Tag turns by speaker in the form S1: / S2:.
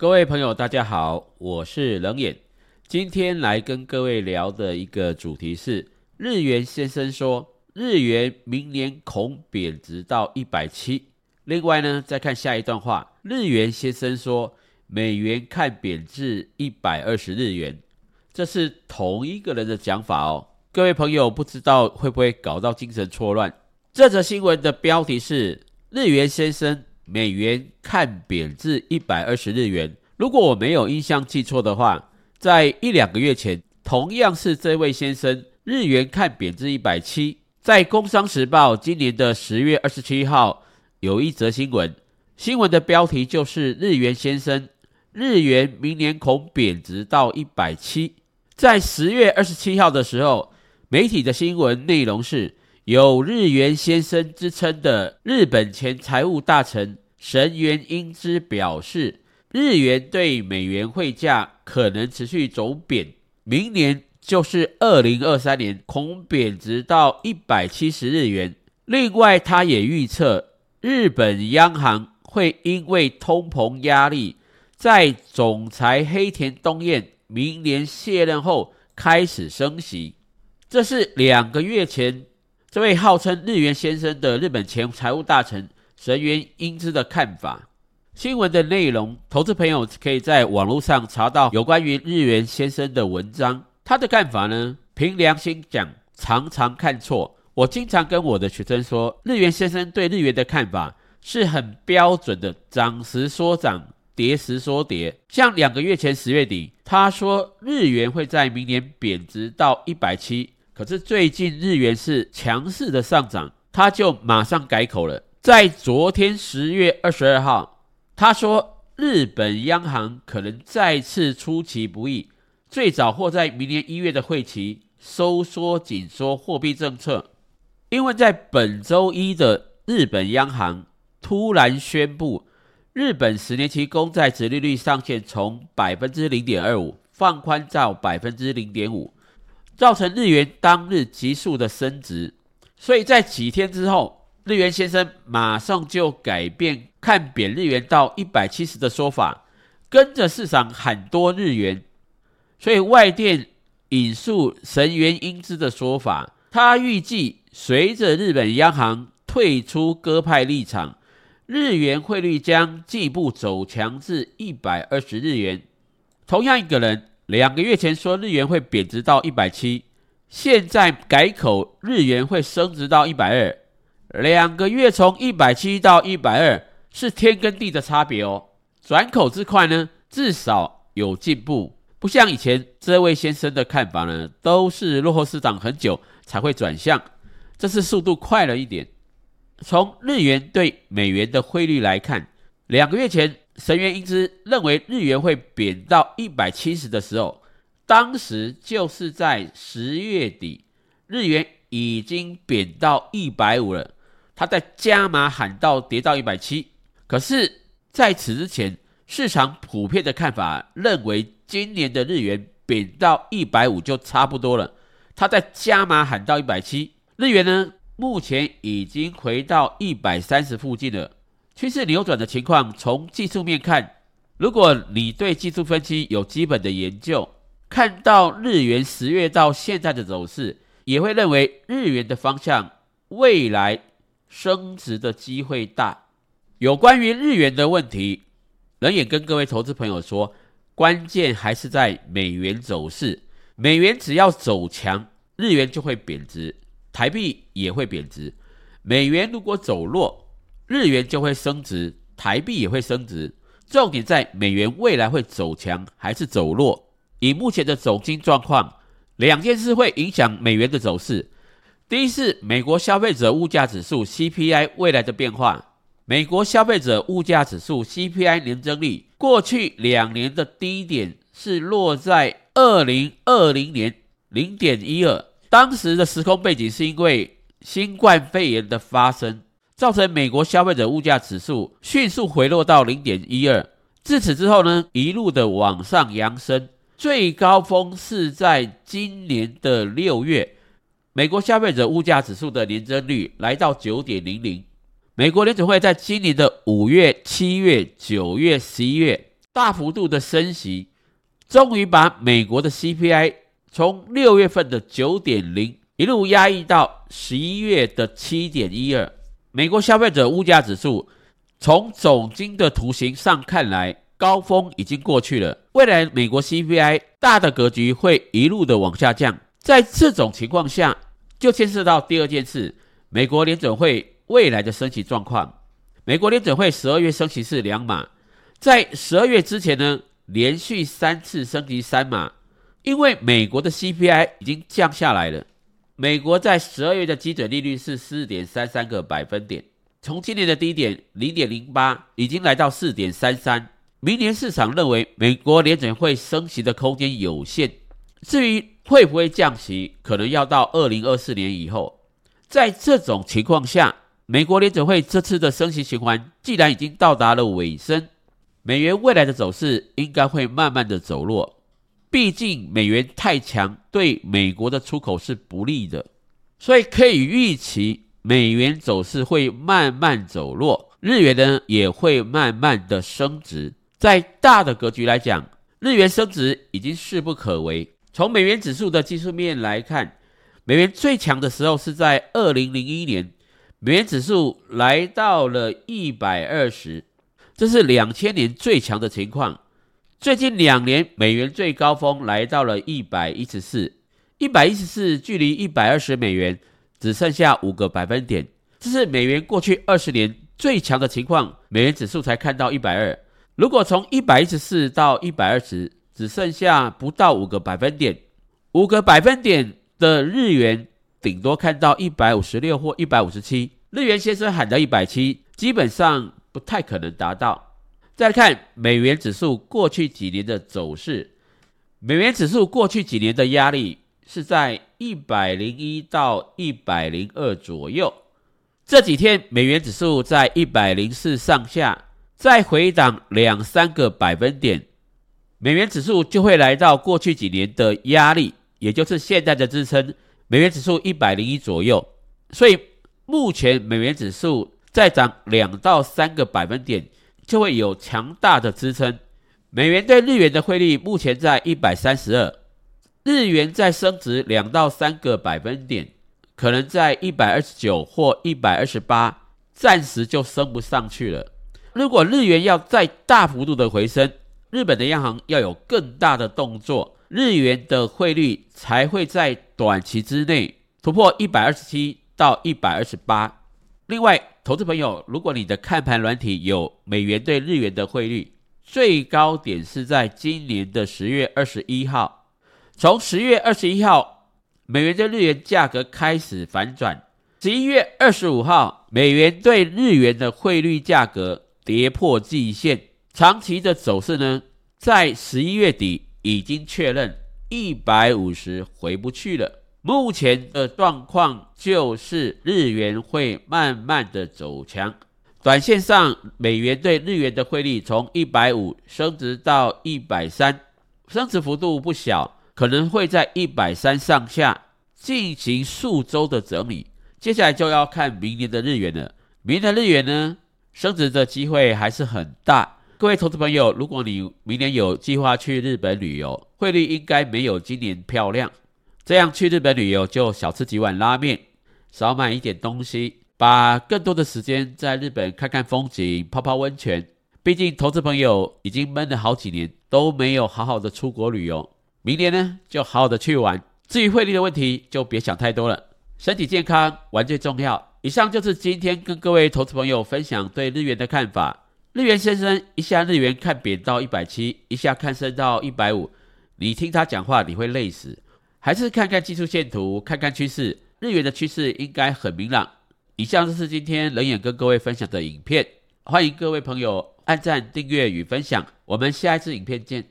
S1: 各位朋友，大家好，我是冷眼。今天来跟各位聊的一个主题是，日元先生说，日元明年恐贬值到一百七。另外呢，再看下一段话，日元先生说，美元看贬至一百二十日元，这是同一个人的讲法哦。各位朋友，不知道会不会搞到精神错乱？这则新闻的标题是日元先生。美元看贬至一百二十日元。如果我没有印象记错的话，在一两个月前，同样是这位先生，日元看贬至一百七。在《工商时报》今年的十月二十七号有一则新闻，新闻的标题就是“日元先生，日元明年恐贬值到一百七”。在十月二十七号的时候，媒体的新闻内容是。有日元先生之称的日本前财务大臣神原英之表示，日元对美元汇价可能持续走贬，明年就是二零二三年，恐贬值到一百七十日元。另外，他也预测日本央行会因为通膨压力，在总裁黑田东彦明年卸任后开始升息。这是两个月前。这位号称日元先生的日本前财务大臣神元英之的看法，新闻的内容，投资朋友可以在网络上查到有关于日元先生的文章。他的看法呢，凭良心讲，常常看错。我经常跟我的学生说，日元先生对日元的看法是很标准的，涨时说涨，跌时说跌。像两个月前十月底，他说日元会在明年贬值到一百七。可是最近日元是强势的上涨，他就马上改口了。在昨天十月二十二号，他说日本央行可能再次出其不意，最早或在明年一月的会期收缩紧缩货币政策。因为在本周一的日本央行突然宣布，日本十年期公债殖利率上限从百分之零点二五放宽到百分之零点五。造成日元当日急速的升值，所以在几天之后，日元先生马上就改变看贬日元到一百七十的说法，跟着市场喊多日元。所以外电引述神原英之的说法，他预计随着日本央行退出鸽派立场，日元汇率将进一步走强至一百二十日元。同样一个人。两个月前说日元会贬值到一百七，现在改口日元会升值到一百二。两个月从一百七到一百二是天跟地的差别哦。转口之快呢，至少有进步，不像以前这位先生的看法呢，都是落后市场很久才会转向，这次速度快了一点。从日元对美元的汇率来看，两个月前。神原英之认为日元会贬到一百七十的时候，当时就是在十月底，日元已经贬到一百五了。他在加码喊到跌到一百七，可是在此之前，市场普遍的看法认为今年的日元贬到一百五就差不多了。他在加码喊到一百七，日元呢目前已经回到一百三十附近了。趋势扭转的情况，从技术面看，如果你对技术分析有基本的研究，看到日元十月到现在的走势，也会认为日元的方向未来升值的机会大。有关于日元的问题，人也跟各位投资朋友说，关键还是在美元走势。美元只要走强，日元就会贬值，台币也会贬值。美元如果走弱，日元就会升值，台币也会升值。重点在美元未来会走强还是走弱？以目前的走金状况，两件事会影响美元的走势。第一是美国消费者物价指数 CPI 未来的变化。美国消费者物价指数 CPI 年增率过去两年的低点是落在二零二零年零点一二，当时的时空背景是因为新冠肺炎的发生。造成美国消费者物价指数迅速回落到零点一二，自此之后呢，一路的往上扬升，最高峰是在今年的六月，美国消费者物价指数的年增率来到九点零零。美国联储会在今年的五月、七月、九月、十一月大幅度的升息，终于把美国的 CPI 从六月份的九点零一路压抑到十一月的七点一二。美国消费者物价指数从总金的图形上看来，高峰已经过去了。未来美国 CPI 大的格局会一路的往下降。在这种情况下，就牵涉到第二件事：美国联准会未来的升息状况。美国联准会十二月升息是两码，在十二月之前呢，连续三次升级三码，因为美国的 CPI 已经降下来了。美国在十二月的基准利率是四点三三个百分点，从今年的低点零点零八，已经来到四点三三。明年市场认为美国联准会升息的空间有限，至于会不会降息，可能要到二零二四年以后。在这种情况下，美国联准会这次的升息循环既然已经到达了尾声，美元未来的走势应该会慢慢的走弱。毕竟美元太强，对美国的出口是不利的，所以可以预期美元走势会慢慢走弱，日元呢也会慢慢的升值。在大的格局来讲，日元升值已经势不可为。从美元指数的技术面来看，美元最强的时候是在二零零一年，美元指数来到了一百二十，这是两千年最强的情况。最近两年，美元最高峰来到了一百一十四，一百一十四距离一百二十美元只剩下五个百分点，这是美元过去二十年最强的情况。美元指数才看到一百二，如果从一百一十四到一百二十，只剩下不到五个百分点，五个百分点的日元顶多看到一百五十六或一百五十七。日元先生喊到一百七，基本上不太可能达到。再看美元指数过去几年的走势，美元指数过去几年的压力是在一百零一到一百零二左右。这几天美元指数在一百零四上下，再回档两三个百分点，美元指数就会来到过去几年的压力，也就是现在的支撑，美元指数一百零一左右。所以目前美元指数再涨两到三个百分点。就会有强大的支撑。美元对日元的汇率目前在一百三十二，日元再升值两到三个百分点，可能在一百二十九或一百二十八，暂时就升不上去了。如果日元要再大幅度的回升，日本的央行要有更大的动作，日元的汇率才会在短期之内突破一百二十七到一百二十八。另外，投资朋友，如果你的看盘软体有美元对日元的汇率，最高点是在今年的十月二十一号。从十月二十一号，美元对日元价格开始反转。十一月二十五号，美元对日元的汇率价格跌破季线。长期的走势呢，在十一月底已经确认一百五十回不去了。目前的状况就是日元会慢慢的走强，短线上美元对日元的汇率从一百五升值到一百三，升值幅度不小，可能会在一百三上下进行数周的整理。接下来就要看明年的日元了，明年的日元呢，升值的机会还是很大。各位投资朋友，如果你明年有计划去日本旅游，汇率应该没有今年漂亮。这样去日本旅游就少吃几碗拉面，少买一点东西，把更多的时间在日本看看风景、泡泡温泉。毕竟投资朋友已经闷了好几年都没有好好的出国旅游，明年呢就好好的去玩。至于汇率的问题就别想太多了，身体健康玩最重要。以上就是今天跟各位投资朋友分享对日元的看法。日元先生一下日元看贬到一百七，一下看升到一百五，你听他讲话你会累死。还是看看技术线图，看看趋势，日元的趋势应该很明朗。以上就是今天冷眼跟各位分享的影片，欢迎各位朋友按赞、订阅与分享，我们下一次影片见。